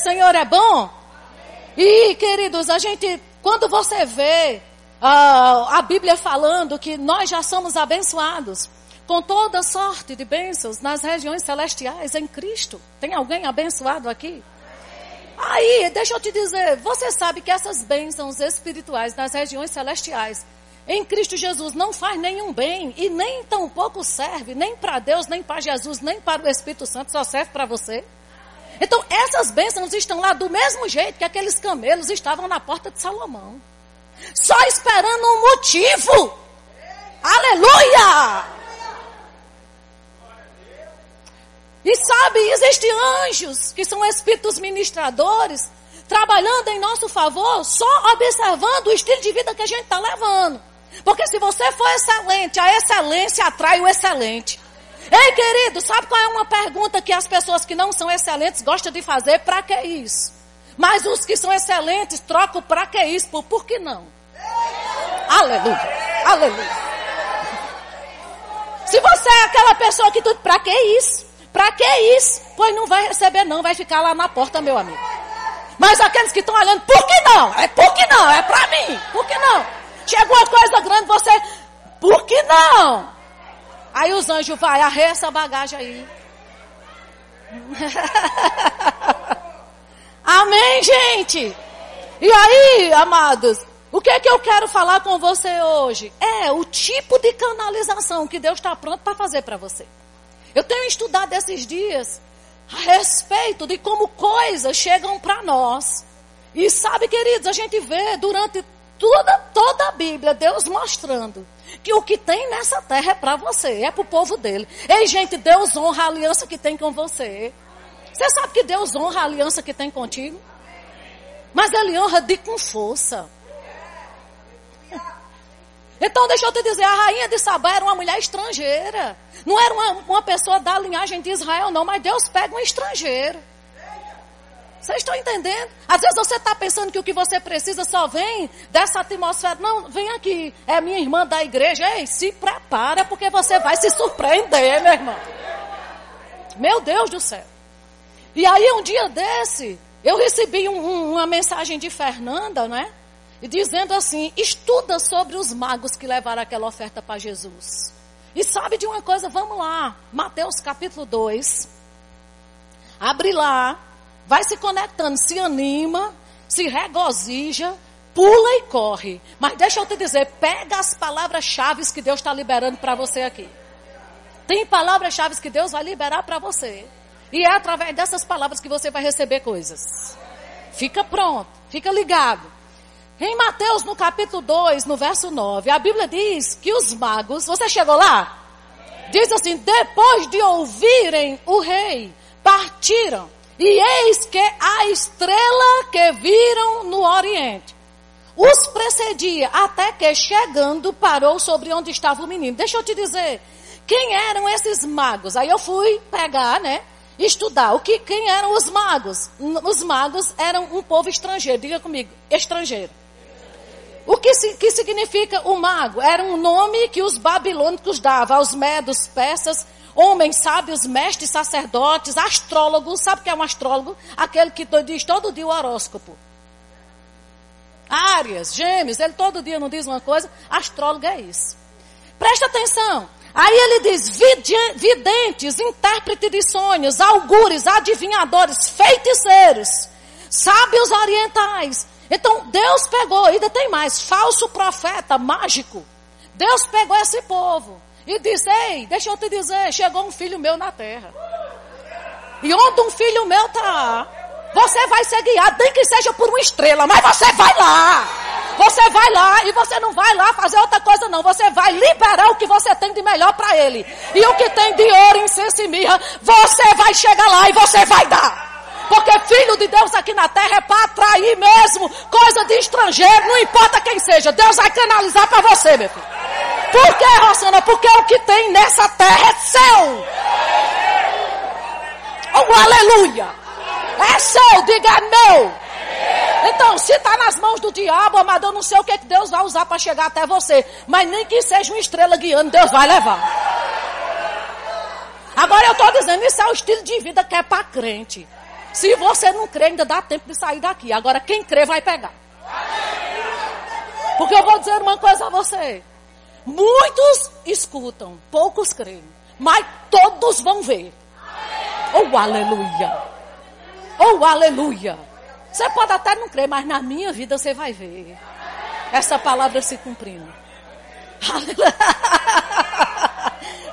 Senhor é bom? E, queridos, a gente, quando você vê uh, a Bíblia falando que nós já somos abençoados com toda sorte de bênçãos nas regiões celestiais em Cristo. Tem alguém abençoado aqui? Aí, deixa eu te dizer, você sabe que essas bênçãos espirituais nas regiões celestiais em Cristo Jesus não faz nenhum bem e nem tampouco serve nem para Deus, nem para Jesus, nem para o Espírito Santo, só serve para você. Então, essas bênçãos estão lá do mesmo jeito que aqueles camelos estavam na porta de Salomão. Só esperando um motivo. Aleluia! E sabe, existem anjos que são espíritos ministradores trabalhando em nosso favor, só observando o estilo de vida que a gente está levando. Porque se você for excelente, a excelência atrai o excelente. Ei, querido, sabe qual é uma pergunta que as pessoas que não são excelentes gostam de fazer? Para que isso? Mas os que são excelentes trocam para que isso? Por, por que não? Aleluia, aleluia. Se você é aquela pessoa que tudo, para que isso? Para que isso? Pois não vai receber não, vai ficar lá na porta, meu amigo. Mas aqueles que estão olhando, por que não? É por que não? É para mim. Por que não? Chegou uma coisa grande, você, por que não? Aí os anjos vai, arreia essa bagagem aí. Amém, gente? E aí, amados, o que é que eu quero falar com você hoje? É o tipo de canalização que Deus está pronto para fazer para você. Eu tenho estudado esses dias a respeito de como coisas chegam para nós. E sabe, queridos, a gente vê durante toda, toda a Bíblia Deus mostrando que o que tem nessa terra é para você, é para o povo dele. Ei, gente, Deus honra a aliança que tem com você. Você sabe que Deus honra a aliança que tem contigo? Mas ele honra de com força. Então, deixa eu te dizer, a rainha de Sabá era uma mulher estrangeira. Não era uma, uma pessoa da linhagem de Israel, não, mas Deus pega um estrangeiro. Vocês estão entendendo? Às vezes você está pensando que o que você precisa só vem dessa atmosfera. Não, vem aqui. É minha irmã da igreja. Ei, se prepara porque você vai se surpreender, meu irmão. Meu Deus do céu. E aí um dia desse, eu recebi um, um, uma mensagem de Fernanda, né? Dizendo assim: estuda sobre os magos que levaram aquela oferta para Jesus. E sabe de uma coisa? Vamos lá. Mateus capítulo 2. Abre lá vai se conectando, se anima, se regozija, pula e corre. Mas deixa eu te dizer, pega as palavras-chave que Deus está liberando para você aqui. Tem palavras-chave que Deus vai liberar para você. E é através dessas palavras que você vai receber coisas. Fica pronto, fica ligado. Em Mateus, no capítulo 2, no verso 9, a Bíblia diz que os magos, você chegou lá? Diz assim: depois de ouvirem o rei, partiram e eis que a estrela que viram no oriente os precedia, até que chegando parou sobre onde estava o menino. Deixa eu te dizer, quem eram esses magos? Aí eu fui pegar, né? Estudar. O que, quem eram os magos? Os magos eram um povo estrangeiro. Diga comigo, estrangeiro. O que, que significa o mago? Era um nome que os babilônicos davam aos medos, persas, homens sábios, mestres, sacerdotes, astrólogos. Sabe o que é um astrólogo? Aquele que diz todo dia o horóscopo. Árias, gêmeos, ele todo dia não diz uma coisa. Astrólogo é isso. Presta atenção. Aí ele diz: videntes, intérpretes de sonhos, augures, adivinhadores, feiticeiros, sábios orientais. Então Deus pegou, ainda tem mais, falso profeta, mágico. Deus pegou esse povo e disse: Ei, deixa eu te dizer, chegou um filho meu na terra. E onde um filho meu está, você vai ser guiado, nem que seja por uma estrela, mas você vai lá. Você vai lá e você não vai lá fazer outra coisa, não. Você vai liberar o que você tem de melhor para ele. E o que tem de ouro, incenso e mirra, você vai chegar lá e você vai dar. Porque filho de Deus aqui na terra é para atrair mesmo coisa de estrangeiro, não importa quem seja. Deus vai canalizar para você, meu filho. Por que, Rosana? Porque o que tem nessa terra é seu. Oh, aleluia. É seu, diga é meu. Então, se está nas mãos do diabo, amado, eu não sei o que Deus vai usar para chegar até você. Mas nem que seja uma estrela guiando, Deus vai levar. Agora eu estou dizendo, isso é o estilo de vida que é para crente. Se você não crê, ainda dá tempo de sair daqui. Agora, quem crê vai pegar. Porque eu vou dizer uma coisa a você. Muitos escutam, poucos creem. Mas todos vão ver. Oh, aleluia. Oh, aleluia. Você pode até não crer, mas na minha vida você vai ver. Essa palavra se cumprindo.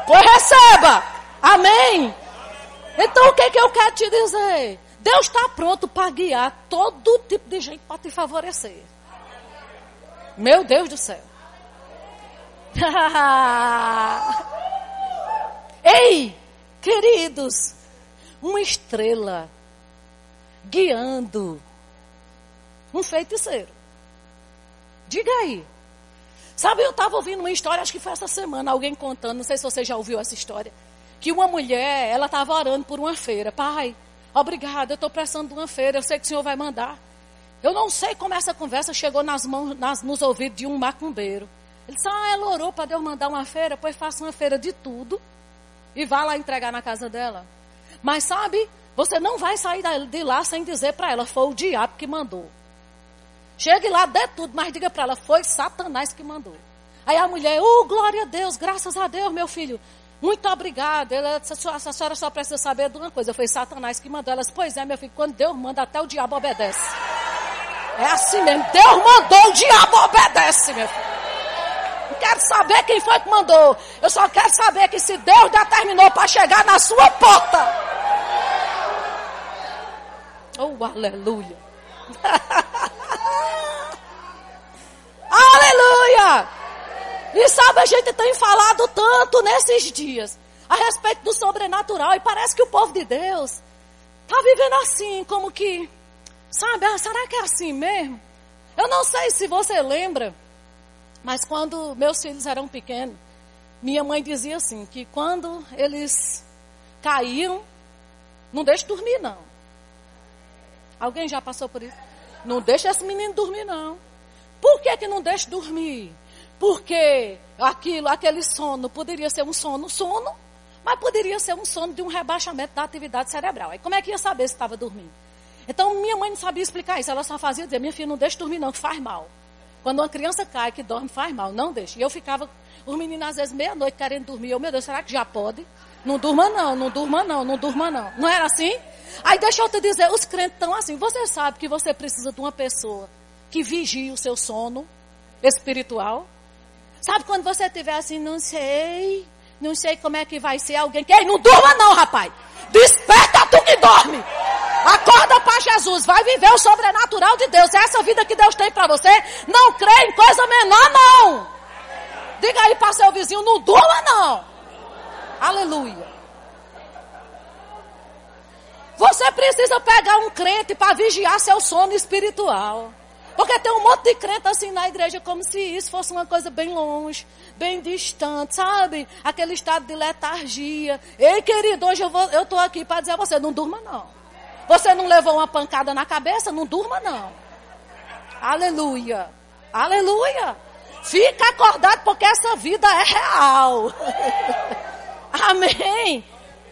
Pois receba. Amém. Então o que, que eu quero te dizer? Deus está pronto para guiar todo tipo de gente para te favorecer. Meu Deus do céu. Ei, queridos, uma estrela guiando um feiticeiro. Diga aí. Sabe, eu estava ouvindo uma história, acho que foi essa semana, alguém contando, não sei se você já ouviu essa história, que uma mulher, ela estava orando por uma feira. Pai, obrigada, eu estou prestando uma feira, eu sei que o senhor vai mandar. Eu não sei como essa conversa chegou nas mãos, nas, nos ouvidos de um macumbeiro. Ele disse, ah, ela orou para Deus mandar uma feira, pois faça uma feira de tudo e vá lá entregar na casa dela. Mas sabe, você não vai sair de lá sem dizer para ela, foi o diabo que mandou. Chegue lá, dê tudo, mas diga para ela, foi Satanás que mandou. Aí a mulher, oh, glória a Deus, graças a Deus, meu filho. Muito obrigada. Ela a senhora só precisa saber de uma coisa, foi Satanás que mandou. Ela disse, pois é, meu filho, quando Deus manda, até o diabo obedece. É assim mesmo, Deus mandou, o diabo obedece, meu filho. Quero saber quem foi que mandou. Eu só quero saber que se Deus determinou para chegar na sua porta. Oh, aleluia. Aleluia! E sabe, a gente tem falado tanto nesses dias a respeito do sobrenatural e parece que o povo de Deus está vivendo assim, como que, sabe, ah, será que é assim mesmo? Eu não sei se você lembra, mas quando meus filhos eram pequenos, minha mãe dizia assim, que quando eles caíam, não deixe dormir não. Alguém já passou por isso? Não deixa esse menino dormir não. Por que, que não deixa dormir? Porque aquilo, aquele sono poderia ser um sono, sono, mas poderia ser um sono de um rebaixamento da atividade cerebral. Aí como é que ia saber se estava dormindo? Então minha mãe não sabia explicar isso, ela só fazia dizer, minha filha, não deixa dormir não, que faz mal. Quando uma criança cai, que dorme, faz mal, não deixa. E eu ficava, os meninos às vezes meia-noite querendo dormir, eu, meu Deus, será que já pode? Não durma não, não durma não, não durma não. Não era assim? Aí deixa eu te dizer, os crentes estão assim, você sabe que você precisa de uma pessoa que vigie o seu sono espiritual. Sabe quando você estiver assim, não sei, não sei como é que vai ser alguém que, ei, não durma não, rapaz. Desperta tu que dorme. Acorda para Jesus, vai viver o sobrenatural de Deus. É essa vida que Deus tem para você. Não crê em coisa menor não. Diga aí para seu vizinho, não durma não. Aleluia. Você precisa pegar um crente para vigiar seu sono espiritual. Porque tem um monte de crente assim na igreja, como se isso fosse uma coisa bem longe, bem distante, sabe? Aquele estado de letargia. Ei, querido, hoje eu, tô aqui para dizer a você, não durma não. Você não levou uma pancada na cabeça? Não durma não. Aleluia. Aleluia. Fica acordado porque essa vida é real. Amém.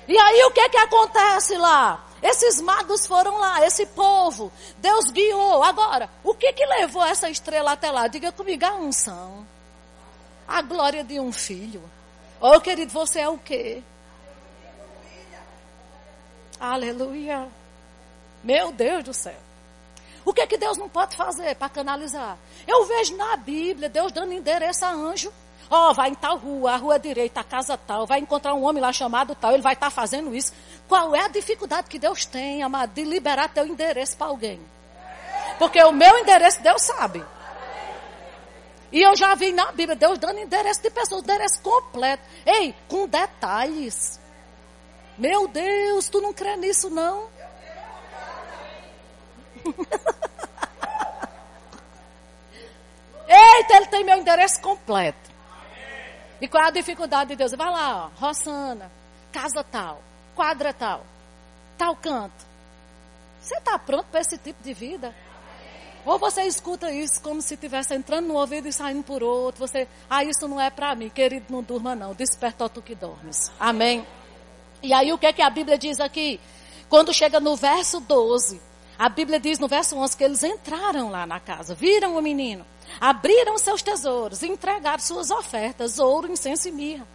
E aí o que que acontece lá? Esses magos foram lá, esse povo. Deus guiou. Agora, o que que levou essa estrela até lá? Diga comigo, a unção. A glória de um filho. Oh, querido, você é o quê? Aleluia. Meu Deus do céu. O que que Deus não pode fazer para canalizar? Eu vejo na Bíblia Deus dando endereço a anjo. Ó, oh, vai em tal rua, a rua direita, a casa tal, vai encontrar um homem lá chamado tal, ele vai estar tá fazendo isso. Qual é a dificuldade que Deus tem, amado, de liberar teu endereço para alguém? Porque o meu endereço Deus sabe. E eu já vi na Bíblia Deus dando endereço de pessoas, endereço completo. Ei, com detalhes. Meu Deus, tu não crê nisso não? Eita, ele tem meu endereço completo. E qual é a dificuldade de Deus? Vai lá, ó, Rossana, casa tal, quadra tal, tal canto. Você está pronto para esse tipo de vida? Ou você escuta isso como se estivesse entrando no ouvido e saindo por outro. Você, ah, isso não é para mim, querido, não durma não. Desperta tu que dormes. Amém. E aí o que é que a Bíblia diz aqui? Quando chega no verso 12, a Bíblia diz no verso 11 que eles entraram lá na casa, viram o menino, abriram seus tesouros, entregaram suas ofertas, ouro, incenso e mirra.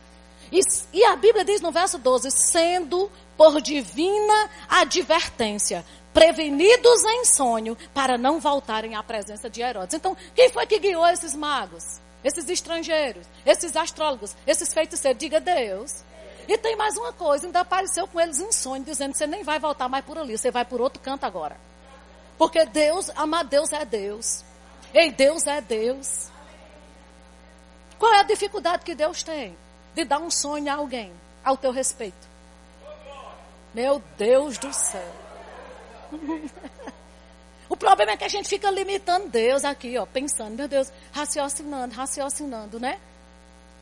E, e a Bíblia diz no verso 12: sendo por divina advertência, prevenidos em sonho, para não voltarem à presença de Herodes. Então, quem foi que guiou esses magos? Esses estrangeiros, esses astrólogos, esses feiticeiros? Diga Deus. E tem mais uma coisa, ainda apareceu com eles em sonho, dizendo: você nem vai voltar mais por ali, você vai por outro canto agora. Porque Deus, amar Deus é Deus. Ei, Deus é Deus. Qual é a dificuldade que Deus tem? de dar um sonho a alguém ao teu respeito. Meu Deus do céu. o problema é que a gente fica limitando Deus aqui, ó, pensando, meu Deus, raciocinando, raciocinando, né?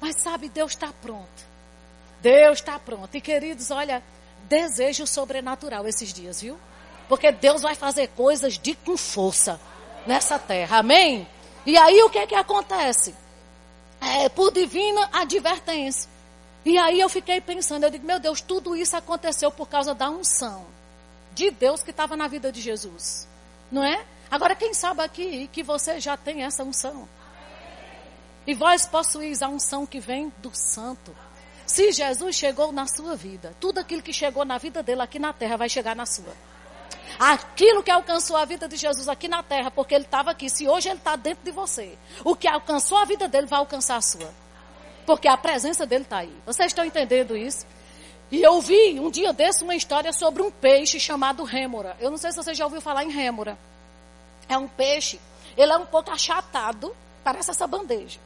Mas sabe, Deus está pronto. Deus está pronto. E queridos, olha, desejo sobrenatural esses dias, viu? Porque Deus vai fazer coisas de com força nessa terra. Amém? E aí o que é que acontece? é, por divina advertência. E aí eu fiquei pensando, eu digo, meu Deus, tudo isso aconteceu por causa da unção de Deus que estava na vida de Jesus. Não é? Agora, quem sabe aqui que você já tem essa unção? E vós possuís a unção que vem do santo. Se Jesus chegou na sua vida, tudo aquilo que chegou na vida dele aqui na terra vai chegar na sua aquilo que alcançou a vida de Jesus aqui na terra, porque ele estava aqui. Se hoje ele está dentro de você, o que alcançou a vida dele vai alcançar a sua. Porque a presença dele está aí. Vocês estão entendendo isso? E eu vi um dia desse uma história sobre um peixe chamado rêmora. Eu não sei se você já ouviu falar em rêmora. É um peixe, ele é um pouco achatado, parece essa bandeja.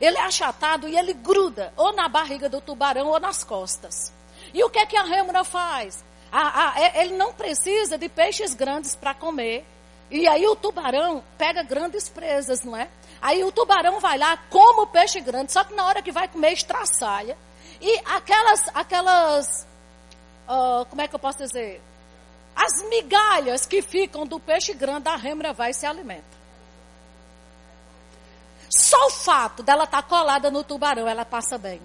Ele é achatado e ele gruda ou na barriga do tubarão ou nas costas. E o que é que a rêmora faz? Ah, ah, ele não precisa de peixes grandes para comer. E aí o tubarão pega grandes presas, não é? Aí o tubarão vai lá, come o peixe grande, só que na hora que vai comer, estraçalha. E aquelas, aquelas, uh, como é que eu posso dizer? As migalhas que ficam do peixe grande, a rêmora vai e se alimenta. Só o fato dela estar tá colada no tubarão, ela passa bem.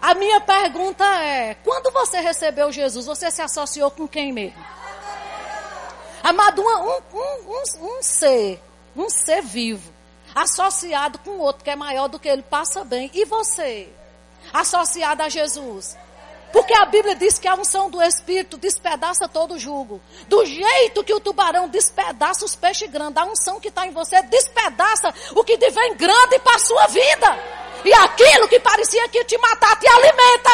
A minha pergunta é: quando você recebeu Jesus, você se associou com quem mesmo? Amado, um, um, um, um ser, um ser vivo, associado com outro que é maior do que ele, passa bem. E você? Associado a Jesus? Porque a Bíblia diz que a unção do Espírito despedaça todo o jugo. Do jeito que o tubarão despedaça os peixes grandes, a unção que está em você despedaça o que vem grande para a sua vida. E aquilo que parecia que te matar te alimenta.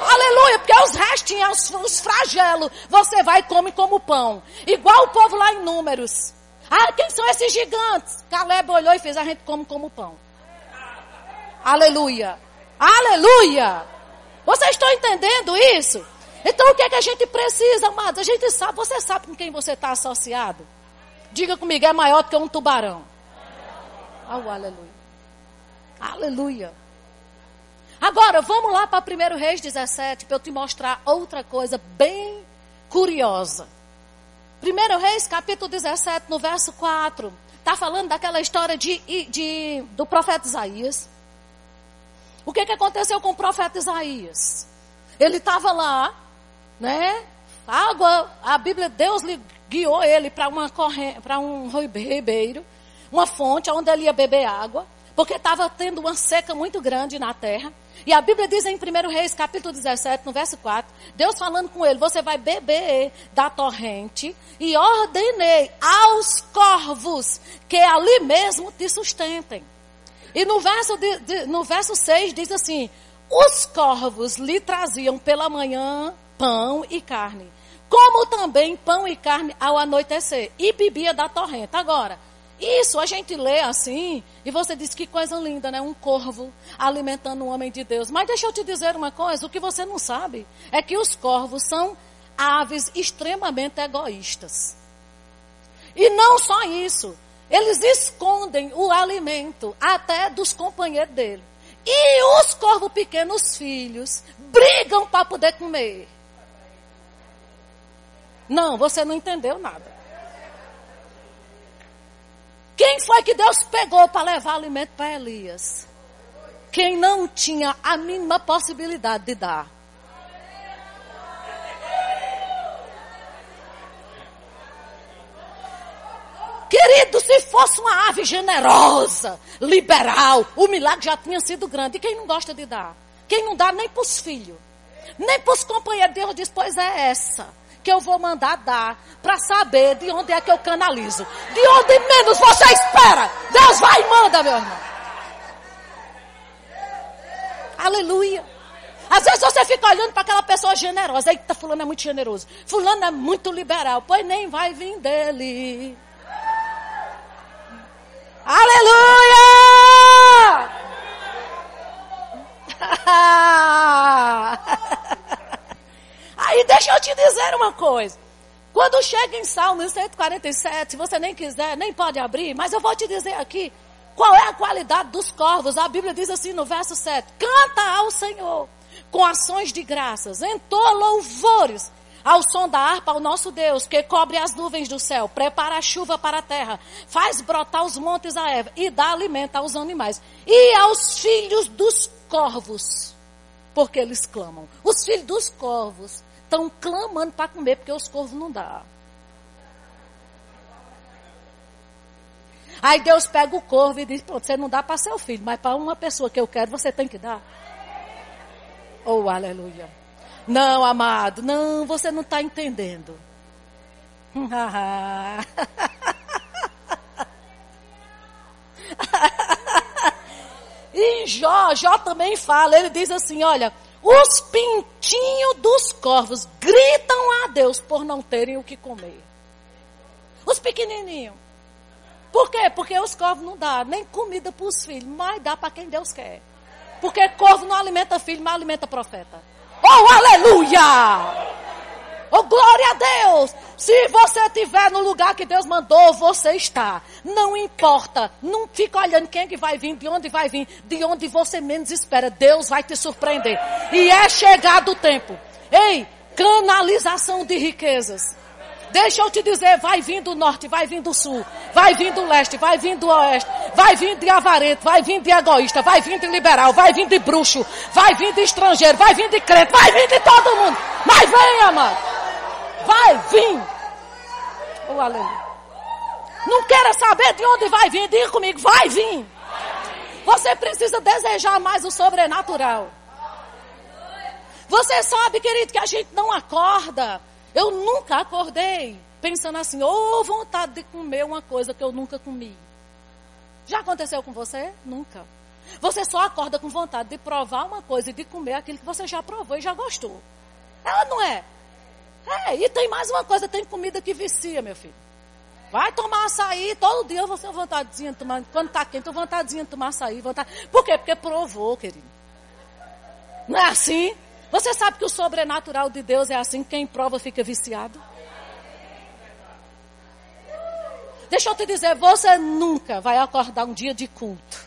Aleluia, porque os restinhos, os, os flagelos, você vai e come como pão. Igual o povo lá em Números. Ah, quem são esses gigantes? Caleb olhou e fez, a gente come como pão. Aleluia. Aleluia. Vocês estão entendendo isso? Então o que é que a gente precisa, amados? A gente sabe, você sabe com quem você está associado? Diga comigo, é maior do que um tubarão. Oh, aleluia. Aleluia. Agora, vamos lá para 1 Reis 17, para eu te mostrar outra coisa bem curiosa. 1 Reis, capítulo 17, no verso 4, está falando daquela história de, de, do profeta Isaías. O que, que aconteceu com o profeta Isaías? Ele estava lá, né? Água, a Bíblia, Deus lhe guiou ele para um ribeiro, uma fonte onde ele ia beber água porque estava tendo uma seca muito grande na terra. E a Bíblia diz em 1 Reis, capítulo 17, no verso 4, Deus falando com ele, você vai beber da torrente e ordenei aos corvos que ali mesmo te sustentem. E no verso, de, de, no verso 6 diz assim, os corvos lhe traziam pela manhã pão e carne, como também pão e carne ao anoitecer, e bebia da torrente. Agora, isso a gente lê assim, e você diz que coisa linda, né? Um corvo alimentando um homem de Deus. Mas deixa eu te dizer uma coisa: o que você não sabe é que os corvos são aves extremamente egoístas. E não só isso, eles escondem o alimento até dos companheiros dele. E os corvos pequenos filhos brigam para poder comer. Não, você não entendeu nada. Quem foi que Deus pegou para levar alimento para Elias? Quem não tinha a mínima possibilidade de dar. Querido, se fosse uma ave generosa, liberal, o milagre já tinha sido grande. E quem não gosta de dar? Quem não dá nem para os filhos, nem para os companheiros, Deus diz: Pois é essa que eu vou mandar dar para saber de onde é que eu canalizo. De onde menos você espera, Deus vai e manda, meu irmão. Aleluia. Às vezes você fica olhando para aquela pessoa generosa. Eita, fulano é muito generoso. Fulano é muito liberal. Pois nem vai vir dele. Aleluia! Aí deixa eu te dizer uma coisa. Quando chega em Salmo 147, se você nem quiser, nem pode abrir, mas eu vou te dizer aqui qual é a qualidade dos corvos. A Bíblia diz assim no verso 7: Canta ao Senhor com ações de graças, entoa louvores ao som da harpa ao nosso Deus, que cobre as nuvens do céu, prepara a chuva para a terra, faz brotar os montes a erva e dá alimento aos animais e aos filhos dos corvos, porque eles clamam. Os filhos dos corvos estão clamando para comer, porque os corvos não dão. Aí Deus pega o corvo e diz: Pronto, você não dá para seu filho, mas para uma pessoa que eu quero, você tem que dar. Oh, aleluia. Não, amado, não, você não está entendendo. e Jó, Jó também fala, ele diz assim: olha, os pintinhos dos corvos gritam a Deus por não terem o que comer. Os pequenininhos. Por quê? Porque os corvos não dão nem comida para os filhos, mas dá para quem Deus quer. Porque corvo não alimenta filho, mas alimenta profeta. Oh, aleluia! Oh, glória a Deus! Se você estiver no lugar que Deus mandou, você está. Não importa. Não fica olhando quem é que vai vir, de onde vai vir, de onde você menos espera. Deus vai te surpreender. E é chegado o tempo. Ei, canalização de riquezas. Deixa eu te dizer, vai vir do norte, vai vir do sul, vai vir do leste, vai vir do oeste, vai vir de avarento, vai vir de egoísta, vai vir de liberal, vai vir de bruxo, vai vir de estrangeiro, vai vir de crente, vai vir de todo mundo. Mas venha, mano. Vai vir. Oh, aleluia. Não queira saber de onde vai vir, diga comigo, vai vir. Você precisa desejar mais o sobrenatural. Você sabe, querido, que a gente não acorda eu nunca acordei pensando assim, ou oh, vontade de comer uma coisa que eu nunca comi. Já aconteceu com você? Nunca. Você só acorda com vontade de provar uma coisa e de comer aquilo que você já provou e já gostou. Ela não é. É, e tem mais uma coisa, tem comida que vicia, meu filho. Vai tomar açaí, todo dia você tem vontadezinha de tomar, quando está quente, vontadezinha de tomar açaí, vontade. Por quê? Porque provou, querido. Não é assim? Você sabe que o sobrenatural de Deus é assim, quem prova fica viciado? Deixa eu te dizer, você nunca vai acordar um dia de culto,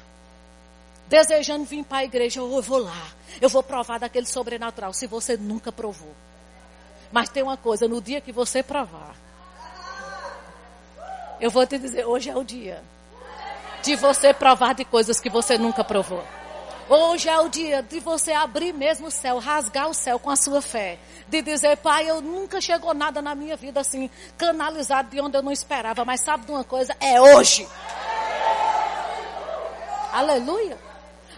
desejando vir para a igreja, eu vou lá, eu vou provar daquele sobrenatural, se você nunca provou. Mas tem uma coisa, no dia que você provar, eu vou te dizer, hoje é o dia de você provar de coisas que você nunca provou. Hoje é o dia de você abrir mesmo o céu, rasgar o céu com a sua fé. De dizer, pai, eu nunca chegou nada na minha vida assim, canalizado de onde eu não esperava. Mas sabe de uma coisa? É hoje. Aleluia.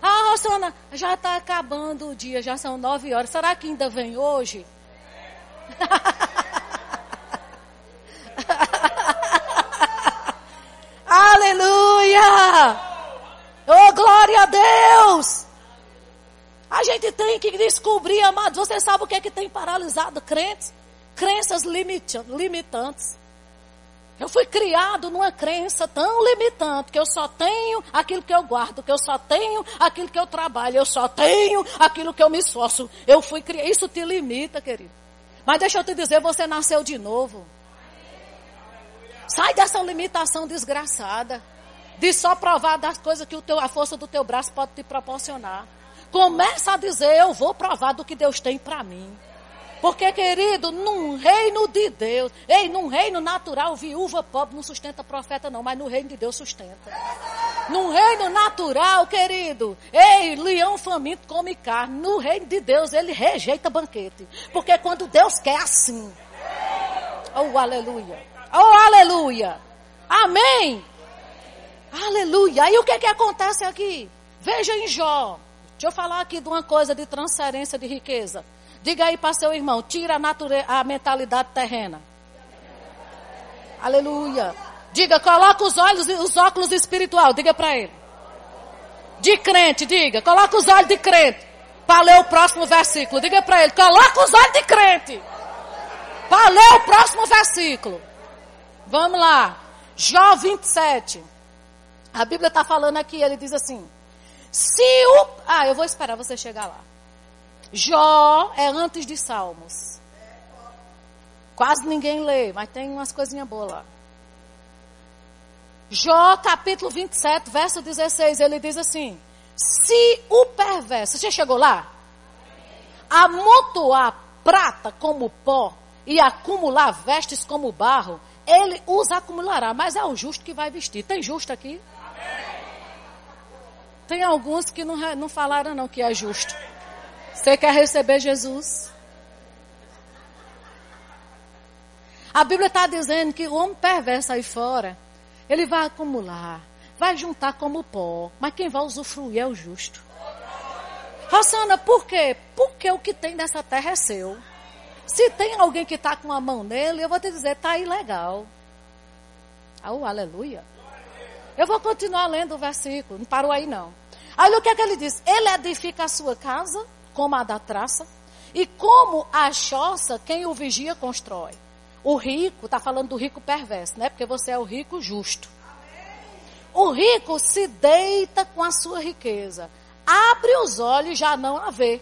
Ah, Rosana, já está acabando o dia, já são nove horas. Será que ainda vem hoje? Aleluia! Oh, glória a Deus! A gente tem que descobrir, amados, você sabe o que é que tem paralisado crentes? Crenças limitantes. Eu fui criado numa crença tão limitante que eu só tenho aquilo que eu guardo, que eu só tenho aquilo que eu trabalho, eu só tenho aquilo que eu me esforço. Eu fui criado. Isso te limita, querido. Mas deixa eu te dizer, você nasceu de novo. Sai dessa limitação desgraçada de só provar das coisas que o teu, a força do teu braço pode te proporcionar. Começa a dizer, eu vou provar do que Deus tem para mim. Porque, querido, num reino de Deus, ei, num reino natural, viúva pobre não sustenta profeta, não, mas no reino de Deus sustenta. Num reino natural, querido, ei, leão faminto come carne. No reino de Deus, ele rejeita banquete. Porque quando Deus quer assim. Oh, aleluia. Oh, aleluia. Amém. Aleluia. Aí o que, que acontece aqui? Veja em Jó. Deixa eu falar aqui de uma coisa de transferência de riqueza. Diga aí para seu irmão, tira a, nature... a mentalidade terrena. Aleluia. Diga, coloca os olhos, os óculos espiritual. Diga para ele. De crente, diga. Coloca os olhos de crente. Para ler o próximo versículo. Diga para ele, coloca os olhos de crente. Para ler o próximo versículo. Vamos lá. Jó 27. A Bíblia está falando aqui, ele diz assim: Se o. Ah, eu vou esperar você chegar lá. Jó é antes de Salmos. Quase ninguém lê, mas tem umas coisinhas boas lá. Jó, capítulo 27, verso 16, ele diz assim: Se o perverso, você chegou lá? Amontoar prata como pó e acumular vestes como barro, ele os acumulará, mas é o justo que vai vestir. Tem justo aqui? Tem alguns que não, não falaram não que é justo. Você quer receber Jesus? A Bíblia está dizendo que o homem perverso aí fora, ele vai acumular, vai juntar como pó, mas quem vai usufruir é o justo. Rosana, por quê? Porque o que tem dessa terra é seu. Se tem alguém que está com a mão nele, eu vou te dizer, está ilegal. Oh, aleluia. Eu vou continuar lendo o versículo, não parou aí não. Olha o que é que ele diz. Ele edifica a sua casa, como a da traça, e como a choça, quem o vigia constrói. O rico, está falando do rico perverso, né? Porque você é o rico justo. O rico se deita com a sua riqueza. Abre os olhos, já não a vê.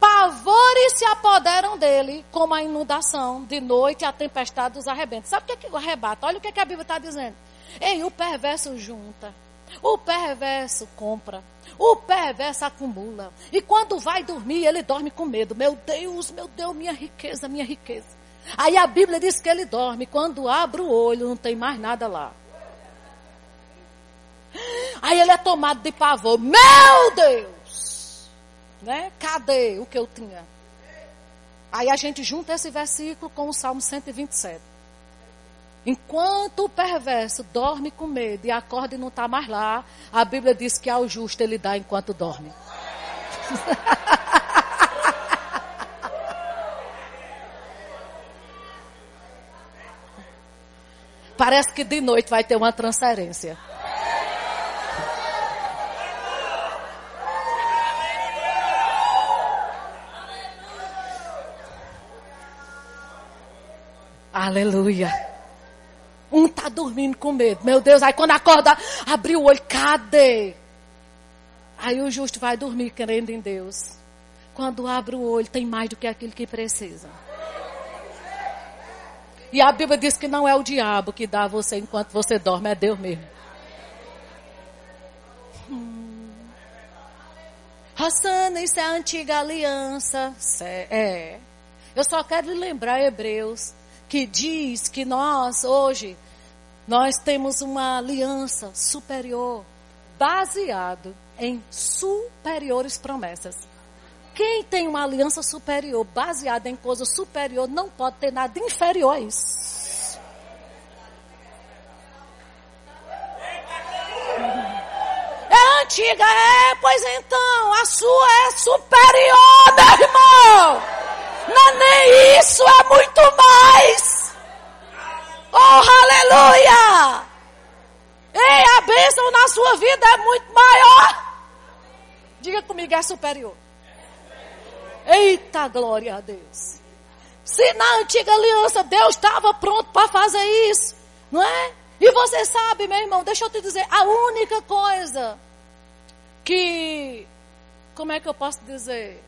Pavores se apoderam dele, como a inundação de noite a tempestade dos arrebentos. Sabe o que é que arrebata? Olha o que, é que a Bíblia está dizendo. Ei, o perverso junta. O perverso compra. O perverso acumula. E quando vai dormir, ele dorme com medo. Meu Deus, meu Deus, minha riqueza, minha riqueza. Aí a Bíblia diz que ele dorme. Quando abre o olho, não tem mais nada lá. Aí ele é tomado de pavor. Meu Deus! Né? Cadê o que eu tinha? Aí a gente junta esse versículo com o Salmo 127. Enquanto o perverso dorme com medo e acorda e não está mais lá, a Bíblia diz que ao justo ele dá enquanto dorme. Parece que de noite vai ter uma transferência. Aleluia. Um tá dormindo com medo. Meu Deus, aí quando acorda, abriu o olho, cadê? Aí o justo vai dormir crendo em Deus. Quando abre o olho, tem mais do que aquilo que precisa. E a Bíblia diz que não é o diabo que dá a você enquanto você dorme, é Deus mesmo. Hum. Isso é a antiga aliança. É. Eu só quero lembrar Hebreus que diz que nós hoje nós temos uma aliança superior baseado em superiores promessas. Quem tem uma aliança superior baseada em coisa superior não pode ter nada inferior a isso. É antiga, é, pois então, a sua é superior, meu irmão. Não é nem isso, é muito mais. Oh, aleluia! Ei, a bênção na sua vida é muito maior. Diga comigo, é superior. Eita, glória a Deus. Se na antiga aliança Deus estava pronto para fazer isso, não é? E você sabe, meu irmão, deixa eu te dizer, a única coisa que, como é que eu posso dizer?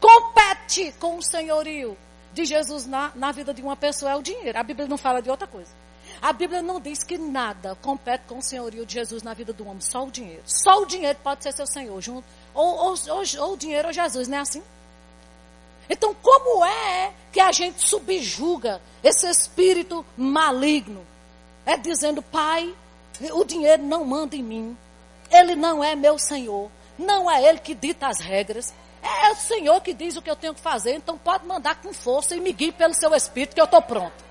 Compete com o senhorio de Jesus na, na vida de uma pessoa é o dinheiro. A Bíblia não fala de outra coisa. A Bíblia não diz que nada compete com o senhorio de Jesus na vida do homem, só o dinheiro. Só o dinheiro pode ser seu senhor, junto, ou, ou, ou, ou o dinheiro ou Jesus, não é assim? Então, como é que a gente subjuga esse espírito maligno. É dizendo, Pai, o dinheiro não manda em mim. Ele não é meu Senhor. Não é Ele que dita as regras. É o Senhor que diz o que eu tenho que fazer. Então pode mandar com força e me guie pelo seu Espírito, que eu estou pronto.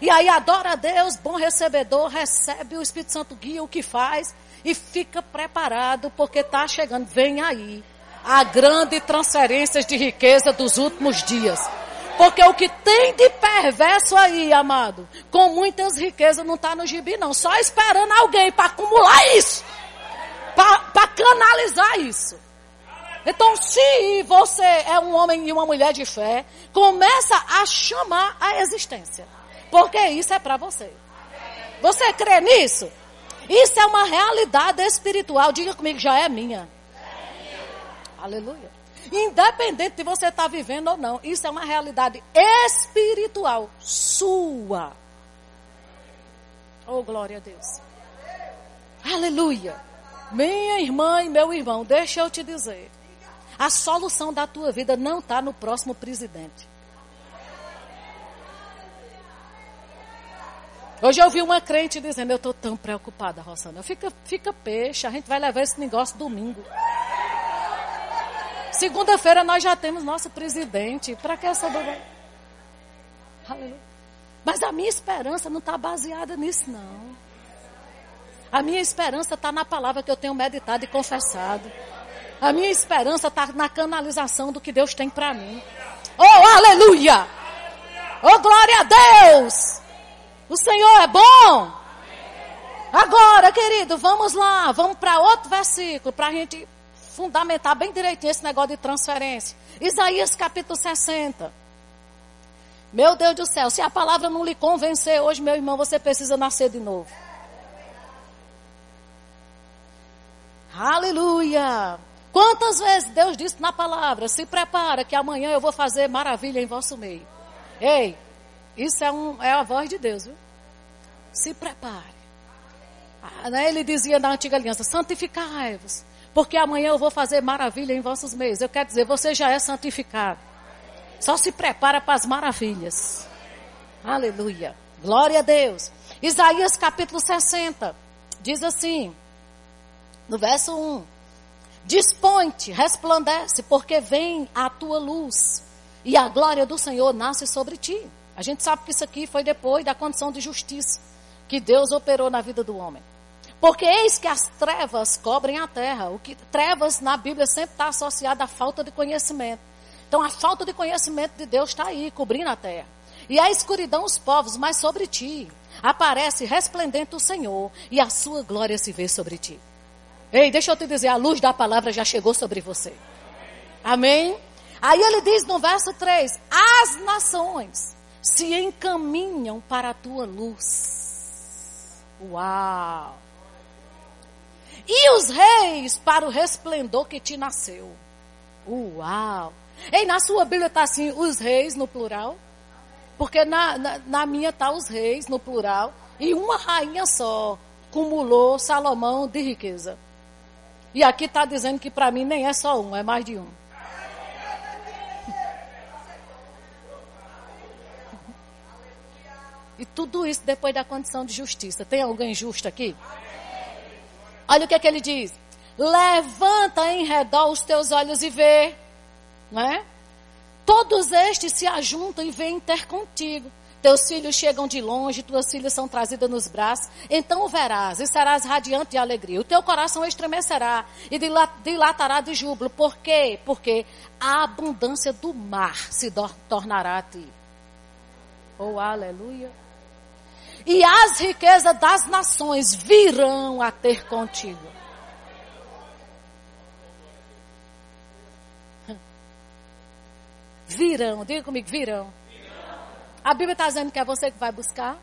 E aí adora a Deus, bom recebedor, recebe o Espírito Santo, guia o que faz e fica preparado, porque está chegando. Vem aí a grande transferência de riqueza dos últimos dias. Porque o que tem de perverso aí, amado, com muitas riquezas, não está no gibi, não. Só esperando alguém para acumular isso. Para canalizar isso. Então, se você é um homem e uma mulher de fé, começa a chamar a existência. Porque isso é para você. Você crê nisso? Isso é uma realidade espiritual. Diga comigo, já é minha. Aleluia. Independente de você estar tá vivendo ou não, isso é uma realidade espiritual sua. Oh, glória a Deus. Aleluia. Minha irmã e meu irmão, deixa eu te dizer. A solução da tua vida não está no próximo presidente. Hoje eu vi uma crente dizendo, eu estou tão preocupada, Rosana. Fica, fica peixe, a gente vai levar esse negócio domingo. Segunda-feira nós já temos nosso presidente. Para que essa? Aleluia. Mas a minha esperança não está baseada nisso, não. A minha esperança está na palavra que eu tenho meditado e confessado. A minha esperança está na canalização do que Deus tem para mim. Oh, aleluia! Oh, glória a Deus! O Senhor é bom! Agora, querido, vamos lá, vamos para outro versículo, para a gente fundamentar bem direitinho esse negócio de transferência. Isaías capítulo 60. Meu Deus do céu, se a palavra não lhe convencer hoje, meu irmão, você precisa nascer de novo. Aleluia! Quantas vezes Deus disse na palavra: se prepara que amanhã eu vou fazer maravilha em vosso meio. Ei, isso é, um, é a voz de Deus, viu? Se prepare. Ah, né? Ele dizia na antiga aliança: santificai-vos porque amanhã eu vou fazer maravilha em vossos meios. Eu quero dizer, você já é santificado. Só se prepara para as maravilhas. Aleluia. Glória a Deus. Isaías capítulo 60 diz assim, no verso 1: Dispõe-te, resplandece, porque vem a tua luz, e a glória do Senhor nasce sobre ti. A gente sabe que isso aqui foi depois da condição de justiça que Deus operou na vida do homem. Porque eis que as trevas cobrem a terra. O que trevas na Bíblia sempre está associada à falta de conhecimento. Então a falta de conhecimento de Deus está aí, cobrindo a terra. E a escuridão os povos, mas sobre ti aparece resplendente o Senhor e a sua glória se vê sobre ti. Ei, deixa eu te dizer, a luz da palavra já chegou sobre você. Amém? Aí ele diz no verso 3: As nações se encaminham para a tua luz. Uau! e os reis para o resplendor que te nasceu. Uau! Ei, na sua Bíblia está assim, os reis no plural? Porque na, na, na minha está os reis no plural. E uma rainha só cumulou Salomão de riqueza. E aqui está dizendo que para mim nem é só um, é mais de um. E tudo isso depois da condição de justiça. Tem alguém justo aqui? Olha o que é que ele diz. Levanta em redor os teus olhos e vê. Não é? Todos estes se ajuntam e vêm ter contigo. Teus filhos chegam de longe, tuas filhas são trazidas nos braços. Então o verás e serás radiante de alegria. O teu coração estremecerá e dilatará de júbilo. Por quê? Porque a abundância do mar se tornará a ti. Oh, aleluia e as riquezas das nações virão a ter contigo. Virão, diga comigo, virão. A Bíblia está dizendo que é você que vai buscar?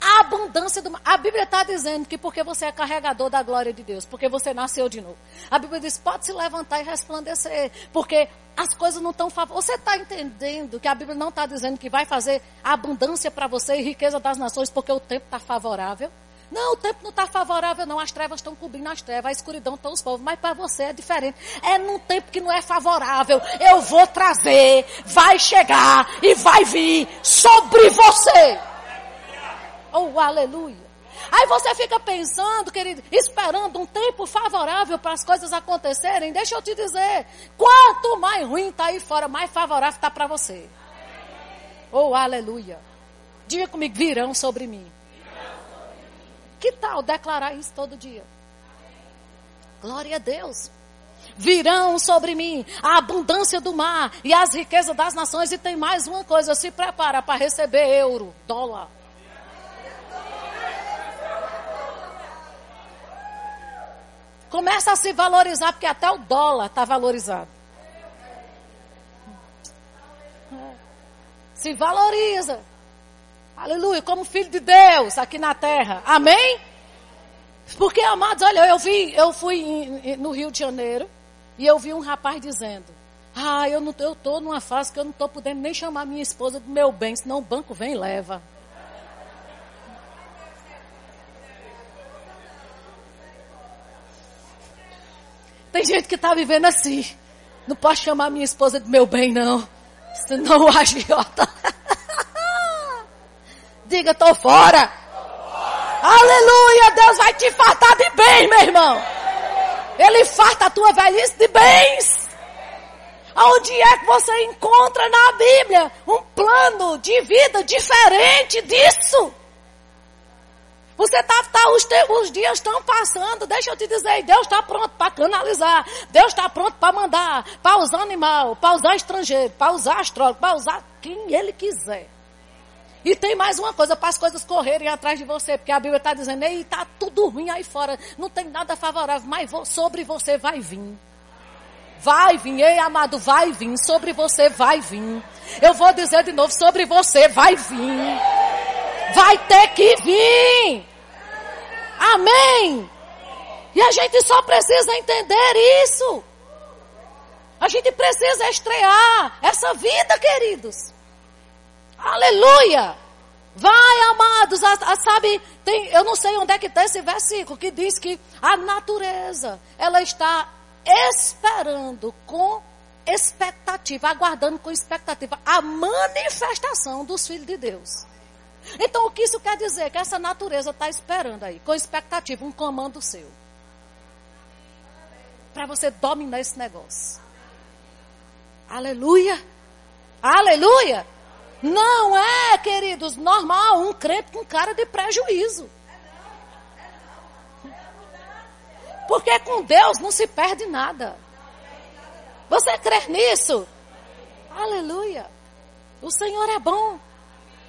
A abundância do. A Bíblia está dizendo que porque você é carregador da glória de Deus, porque você nasceu de novo. A Bíblia diz: pode se levantar e resplandecer, porque as coisas não estão favoráveis. Você está entendendo que a Bíblia não está dizendo que vai fazer abundância para você e riqueza das nações porque o tempo está favorável? Não, o tempo não está favorável, não. As trevas estão cobrindo as trevas, a escuridão estão os povos. Mas para você é diferente. É num tempo que não é favorável. Eu vou trazer, vai chegar e vai vir sobre você. Oh, aleluia. Aí você fica pensando, querido, esperando um tempo favorável para as coisas acontecerem. Deixa eu te dizer, quanto mais ruim está aí fora, mais favorável está para você. Oh, aleluia. Diga comigo, virão sobre mim. Que tal declarar isso todo dia? Glória a Deus. Virão sobre mim a abundância do mar e as riquezas das nações. E tem mais uma coisa: se prepara para receber euro, dólar. Começa a se valorizar, porque até o dólar está valorizado. Se valoriza. Aleluia, como filho de Deus aqui na terra. Amém? Porque, amados, olha, eu vi, eu fui no Rio de Janeiro e eu vi um rapaz dizendo: Ah, eu não numa fase que eu não estou podendo nem chamar minha esposa do meu bem, senão o banco vem e leva. Tem gente que está vivendo assim. Não posso chamar minha esposa do meu bem, não. Senão o agiota. Diga, estou fora. Aleluia, Deus vai te fartar de bem, meu irmão. Ele farta a tua velhice de bens. Onde é que você encontra na Bíblia um plano de vida diferente disso? Você tá, tá os, te, os dias estão passando, deixa eu te dizer, Deus está pronto para canalizar, Deus está pronto para mandar, para usar animal, para usar estrangeiro, para usar astrólogo, para usar quem Ele quiser. E tem mais uma coisa, para as coisas correrem atrás de você, porque a Bíblia está dizendo, ei, está tudo ruim aí fora, não tem nada favorável, mas sobre você vai vir. Vai vir, ei amado, vai vir, sobre você vai vir. Eu vou dizer de novo, sobre você vai vir. Vai ter que vir. Amém. E a gente só precisa entender isso. A gente precisa estrear essa vida, queridos. Aleluia! Vai, amados, a, a, sabe, tem, eu não sei onde é que está esse versículo que diz que a natureza, ela está esperando com expectativa, aguardando com expectativa a manifestação dos filhos de Deus. Então, o que isso quer dizer? Que essa natureza está esperando aí, com expectativa, um comando seu. Para você dominar esse negócio. Aleluia! Aleluia! Não é, queridos, normal um crente com cara de prejuízo. Porque com Deus não se perde nada. Você crê nisso? Aleluia. O Senhor é bom.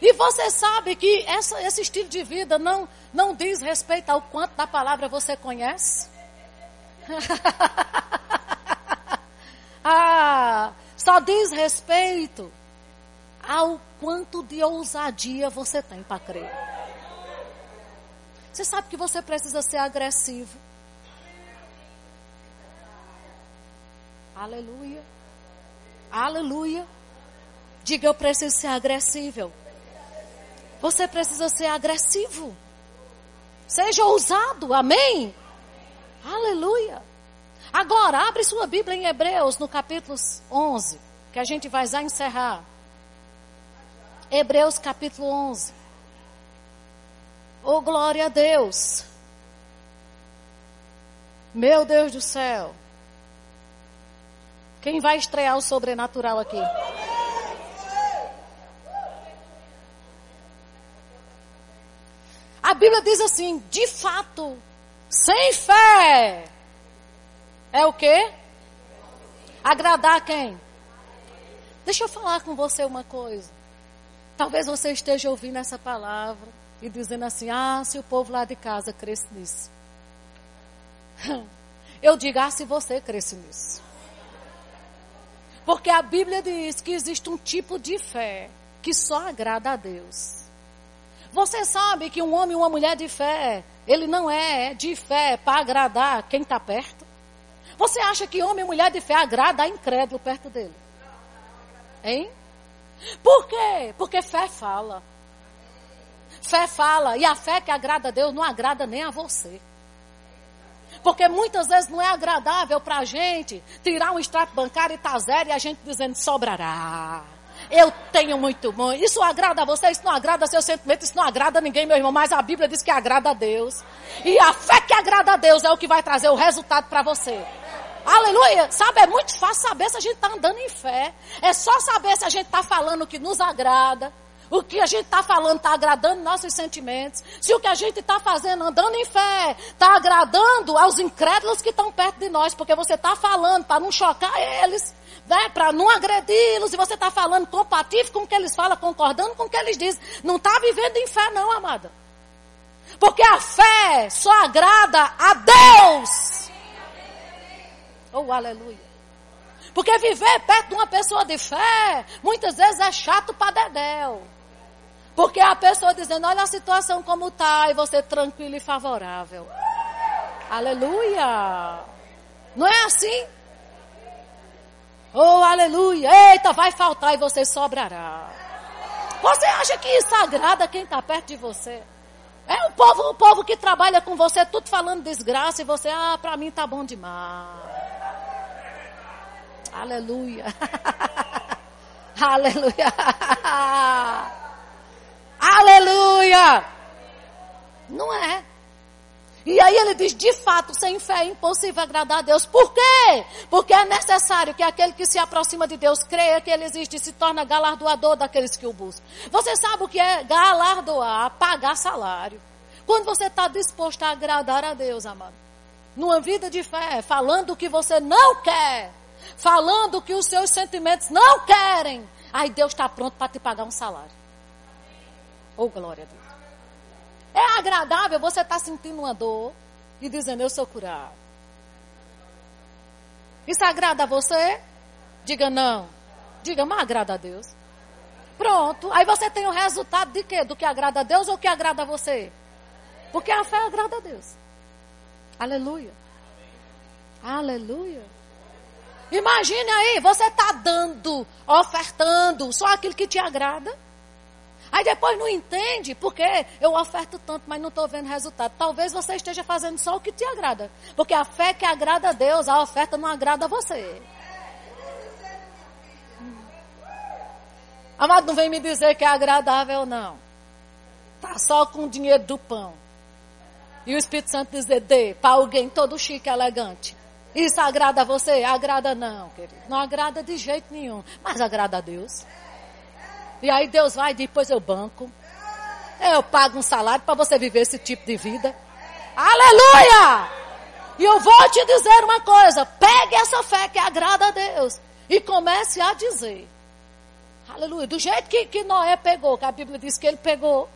E você sabe que essa, esse estilo de vida não, não diz respeito ao quanto da palavra você conhece? ah, só diz respeito ao quanto de ousadia você tem para crer. Você sabe que você precisa ser agressivo. Aleluia. Aleluia. Diga, eu preciso ser agressivo. Você precisa ser agressivo. Seja ousado. Amém? Aleluia. Agora, abre sua Bíblia em Hebreus, no capítulo 11, que a gente vai já encerrar. Hebreus capítulo 11. Oh, glória a Deus. Meu Deus do céu. Quem vai estrear o sobrenatural aqui? A Bíblia diz assim: de fato, sem fé, é o quê? Agradar quem? Deixa eu falar com você uma coisa. Talvez você esteja ouvindo essa palavra e dizendo assim: ah, se o povo lá de casa cresce nisso. Eu digo: ah, se você cresce nisso. Porque a Bíblia diz que existe um tipo de fé que só agrada a Deus. Você sabe que um homem e uma mulher de fé, ele não é de fé para agradar quem está perto? Você acha que homem e mulher de fé agrada a incrédulo perto dele? Hein? Por quê? Porque fé fala. Fé fala, e a fé que agrada a Deus não agrada nem a você. Porque muitas vezes não é agradável para a gente tirar um extrato bancário e tá zero e a gente dizendo sobrará. Eu tenho muito bom. Isso agrada a você, isso não agrada seu sentimento, isso não agrada a ninguém, meu irmão. Mas a Bíblia diz que agrada a Deus. E a fé que agrada a Deus é o que vai trazer o resultado para você. Aleluia! Sabe, é muito fácil saber se a gente está andando em fé. É só saber se a gente está falando o que nos agrada. O que a gente está falando está agradando nossos sentimentos. Se o que a gente está fazendo, andando em fé, está agradando aos incrédulos que estão perto de nós. Porque você está falando para não chocar eles, né, para não agredi-los. E você está falando compatível com o que eles falam, concordando com o que eles dizem. Não está vivendo em fé, não, amada. Porque a fé só agrada a Deus. Oh, aleluia. Porque viver perto de uma pessoa de fé, muitas vezes é chato para Dedéu. Porque a pessoa dizendo, olha a situação como está, e você tranquilo e favorável. Aleluia. Não é assim? Oh, aleluia. Eita, vai faltar e você sobrará. Você acha que isso agrada quem está perto de você? É o povo, o povo que trabalha com você, tudo falando desgraça, e você, ah, para mim tá bom demais. Aleluia. Aleluia. Aleluia. Não é. E aí ele diz: de fato, sem fé é impossível agradar a Deus. Por quê? Porque é necessário que aquele que se aproxima de Deus creia que ele existe e se torna galardoador daqueles que o buscam. Você sabe o que é galardoar? Pagar salário. Quando você está disposto a agradar a Deus, amado. Numa vida de fé, falando o que você não quer falando que os seus sentimentos não querem, aí Deus está pronto para te pagar um salário. Oh, glória a Deus. É agradável você estar tá sentindo uma dor e dizendo, eu sou curado. Isso agrada a você? Diga não. Diga, mas agrada a Deus. Pronto. Aí você tem o resultado de quê? Do que agrada a Deus ou que agrada a você? Porque a fé agrada a Deus. Aleluia. Aleluia. Imagine aí, você está dando, ofertando só aquilo que te agrada. Aí depois não entende porque eu oferto tanto, mas não estou vendo resultado. Talvez você esteja fazendo só o que te agrada. Porque a fé que agrada a Deus, a oferta não agrada a você. Amado, não vem me dizer que é agradável, não. Tá só com o dinheiro do pão. E o Espírito Santo dizer, dê para alguém todo chique, elegante. Isso agrada a você? Agrada não, querido. Não agrada de jeito nenhum. Mas agrada a Deus. E aí Deus vai e depois eu banco. Eu pago um salário para você viver esse tipo de vida. Aleluia! E eu vou te dizer uma coisa. Pegue essa fé que agrada a Deus. E comece a dizer. Aleluia. Do jeito que, que Noé pegou, que a Bíblia diz que ele pegou.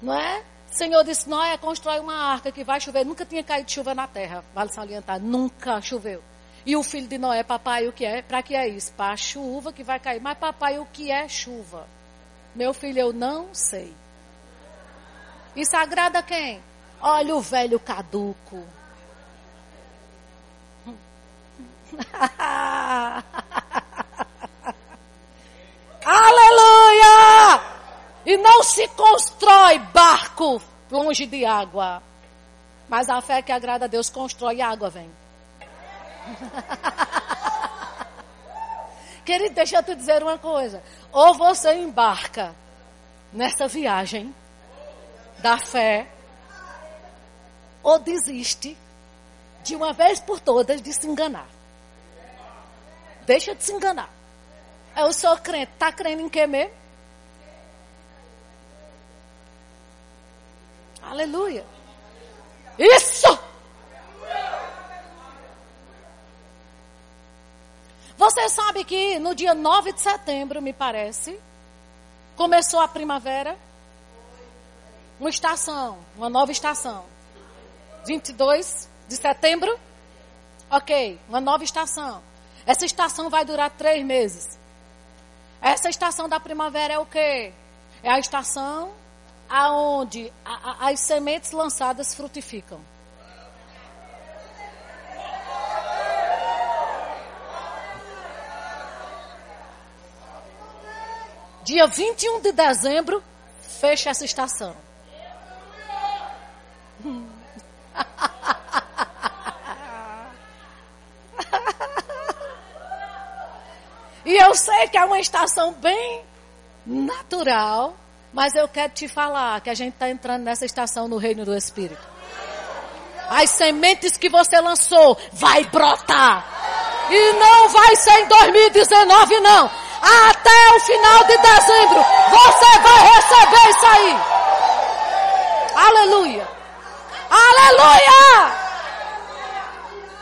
Não é? Senhor disse: Noé, constrói uma arca que vai chover. Nunca tinha caído chuva na terra, vale salientar. Nunca choveu. E o filho de Noé, papai, o que é? Para que é isso? Para chuva que vai cair. Mas, papai, o que é chuva? Meu filho, eu não sei. Isso agrada quem? Olha o velho caduco. Aleluia! E não se constrói barco longe de água. Mas a fé que agrada a Deus constrói água, vem. Querido, deixa eu te dizer uma coisa. Ou você embarca nessa viagem da fé, ou desiste de uma vez por todas de se enganar. Deixa de se enganar. Eu sou crente. Está crendo em quê mesmo? Aleluia. Isso! Você sabe que no dia 9 de setembro, me parece, começou a primavera? Uma estação, uma nova estação. 22 de setembro? Ok, uma nova estação. Essa estação vai durar três meses. Essa estação da primavera é o quê? É a estação aonde a, a, as sementes lançadas frutificam. Dia 21 de dezembro, feche essa estação. E eu sei que é uma estação bem natural, mas eu quero te falar que a gente está entrando nessa estação no reino do Espírito. As sementes que você lançou vai brotar. E não vai ser em 2019 não. Até o final de dezembro você vai receber isso aí. Aleluia. Aleluia.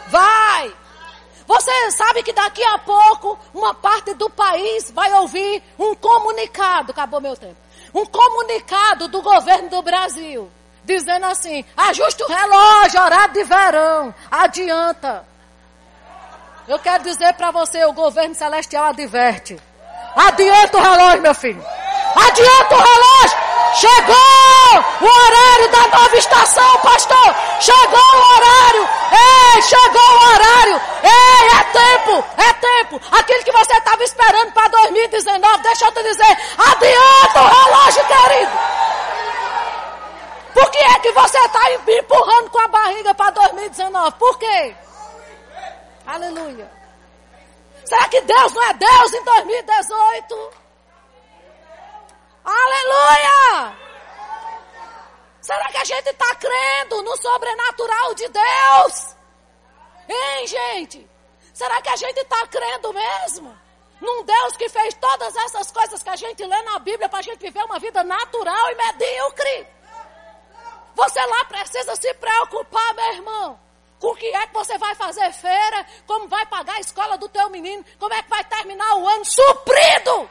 Vai. Você sabe que daqui a pouco uma parte do país vai ouvir um comunicado, acabou meu tempo. Um comunicado do governo do Brasil, dizendo assim: ajuste o relógio, horário de verão, adianta. Eu quero dizer para você, o governo celestial adverte. Adianta o relógio, meu filho. Adianta o relógio. Chegou o horário da nova estação, pastor. Chegou o horário. Ei, chegou o horário. Ei, é tempo, é tempo. Aquilo que você estava esperando para 2019, deixa eu te dizer, adianta o relógio, querido. Por que é que você está empurrando com a barriga para 2019? Por quê? Aleluia. Será que Deus não é Deus em 2018? Aleluia! Será que a gente está crendo no sobrenatural de Deus? Hein, gente? Será que a gente está crendo mesmo? Num Deus que fez todas essas coisas que a gente lê na Bíblia para a gente viver uma vida natural e medíocre? Você lá precisa se preocupar, meu irmão. Com o que é que você vai fazer feira? Como vai pagar a escola do teu menino? Como é que vai terminar o ano suprido?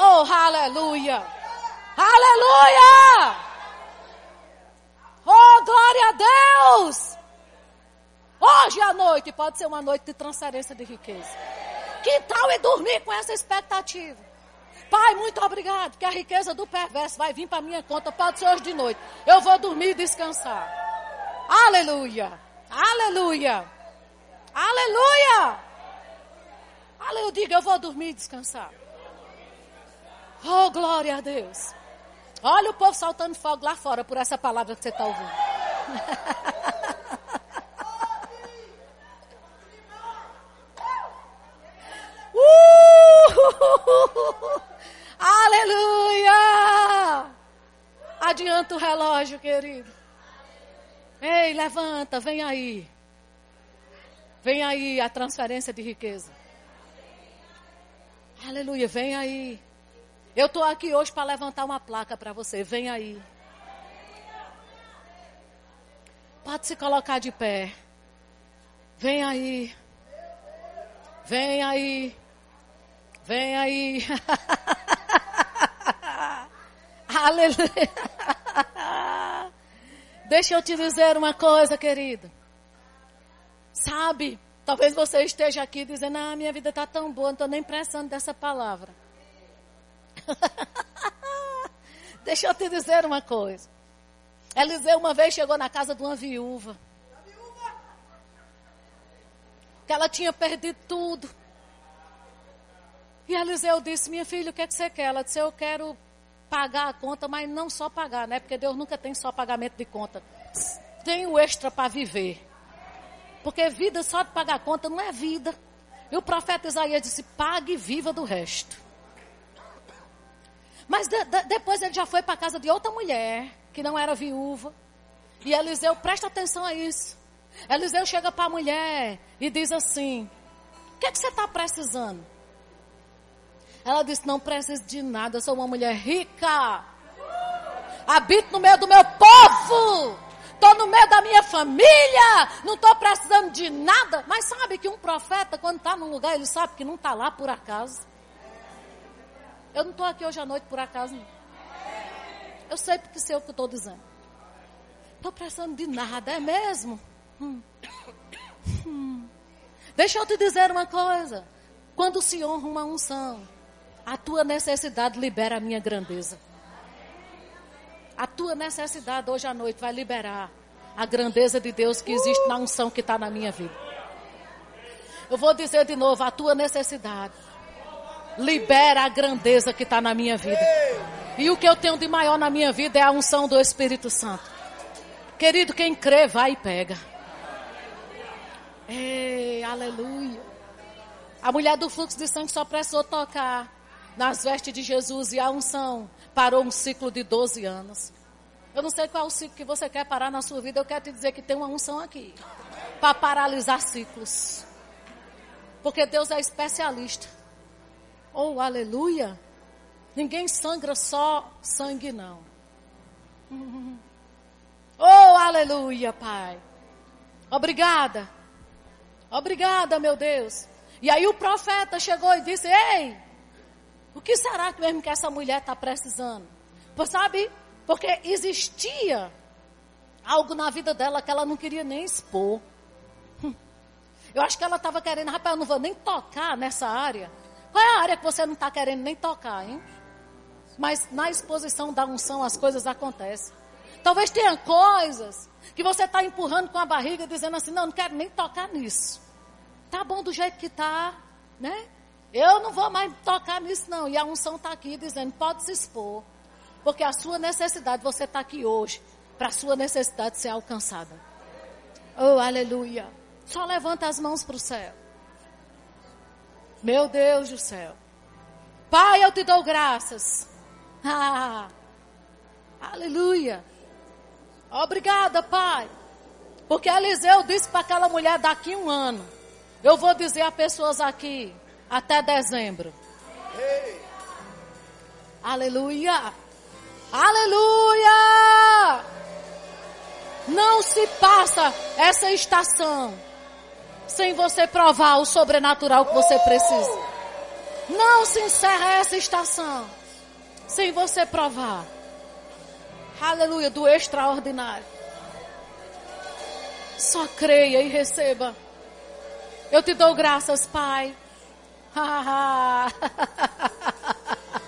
Oh, aleluia! Aleluia! Oh, glória a Deus! Hoje à noite pode ser uma noite de transferência de riqueza. Que tal é dormir com essa expectativa? Pai, muito obrigado, que a riqueza do perverso vai vir para minha conta, pode ser hoje de noite. Eu vou dormir e descansar. Aleluia! Aleluia! Aleluia! Aleluia, diga, eu vou dormir e descansar. Oh, glória a Deus. Olha o povo saltando fogo lá fora por essa palavra que você está ouvindo. uh! Aleluia! Adianta o relógio, querido. Ei, levanta, vem aí. Vem aí a transferência de riqueza. Aleluia, vem aí. Eu estou aqui hoje para levantar uma placa para você. Vem aí. Pode se colocar de pé. Vem aí. Vem aí. Vem aí. Aleluia. Deixa eu te dizer uma coisa, querida. Sabe, talvez você esteja aqui dizendo: Ah, minha vida está tão boa, não estou nem prestando dessa palavra. Deixa eu te dizer uma coisa. Eliseu uma vez chegou na casa de uma viúva. Que ela tinha perdido tudo. E Eliseu disse: Minha filha, o que, é que você quer? Ela disse: Eu quero pagar a conta, mas não só pagar, né? Porque Deus nunca tem só pagamento de conta. Tem o extra para viver. Porque vida só de pagar a conta não é vida. E o profeta Isaías disse: Pague e viva do resto. Mas de, de, depois ele já foi para a casa de outra mulher, que não era viúva. E Eliseu, presta atenção a isso. Eliseu chega para a mulher e diz assim: O que, é que você está precisando? Ela disse: Não preciso de nada, eu sou uma mulher rica. Habito no meio do meu povo. Estou no meio da minha família. Não estou precisando de nada. Mas sabe que um profeta, quando está num lugar, ele sabe que não está lá por acaso. Eu não estou aqui hoje à noite por acaso. Não. Eu sei porque sei o que estou dizendo. Estou precisando de nada, é mesmo? Hum. Hum. Deixa eu te dizer uma coisa. Quando se honra uma unção, a tua necessidade libera a minha grandeza. A tua necessidade hoje à noite vai liberar a grandeza de Deus que existe na unção que está na minha vida. Eu vou dizer de novo, a tua necessidade libera a grandeza que está na minha vida. E o que eu tenho de maior na minha vida é a unção do Espírito Santo. Querido, quem crê, vai e pega. Ei, aleluia. A mulher do fluxo de sangue só precisou tocar nas vestes de Jesus e a unção parou um ciclo de 12 anos. Eu não sei qual é o ciclo que você quer parar na sua vida, eu quero te dizer que tem uma unção aqui para paralisar ciclos. Porque Deus é especialista. Oh, aleluia. Ninguém sangra só sangue, não. Oh, aleluia, Pai. Obrigada. Obrigada, meu Deus. E aí o profeta chegou e disse: Ei, o que será que mesmo que essa mulher está precisando? Pois sabe, porque existia algo na vida dela que ela não queria nem expor. Eu acho que ela estava querendo, rapaz, eu não vou nem tocar nessa área. Qual é a área que você não está querendo nem tocar, hein? Mas na exposição da unção as coisas acontecem. Talvez tenha coisas que você está empurrando com a barriga, dizendo assim, não, não quero nem tocar nisso. Tá bom do jeito que está, né? Eu não vou mais tocar nisso, não. E a unção está aqui dizendo, pode se expor. Porque a sua necessidade, você está aqui hoje, para a sua necessidade ser alcançada. Oh, aleluia. Só levanta as mãos para o céu. Meu Deus do céu. Pai, eu te dou graças. Ah, aleluia. Obrigada, Pai. Porque Eliseu disse para aquela mulher daqui um ano. Eu vou dizer a pessoas aqui até dezembro. Ei. Aleluia. Aleluia! Não se passa essa estação sem você provar o sobrenatural que você precisa. Não se encerra essa estação sem você provar. Aleluia, do extraordinário. Só creia e receba. Eu te dou graças, Pai.